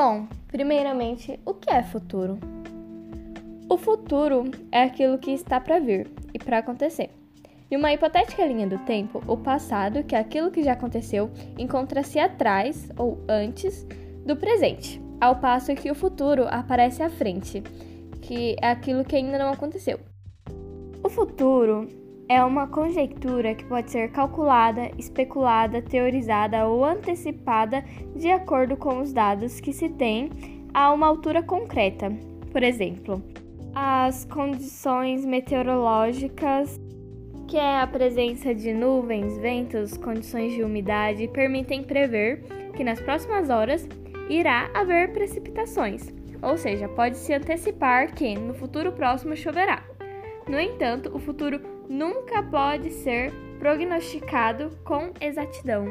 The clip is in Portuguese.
Bom, primeiramente, o que é futuro? O futuro é aquilo que está para vir e para acontecer. Em uma hipotética linha do tempo, o passado, que é aquilo que já aconteceu, encontra-se atrás ou antes do presente, ao passo que o futuro aparece à frente, que é aquilo que ainda não aconteceu. O futuro é uma conjectura que pode ser calculada, especulada, teorizada ou antecipada de acordo com os dados que se tem a uma altura concreta. Por exemplo, as condições meteorológicas, que é a presença de nuvens, ventos, condições de umidade, permitem prever que nas próximas horas irá haver precipitações, ou seja, pode-se antecipar que no futuro próximo choverá. No entanto, o futuro nunca pode ser prognosticado com exatidão.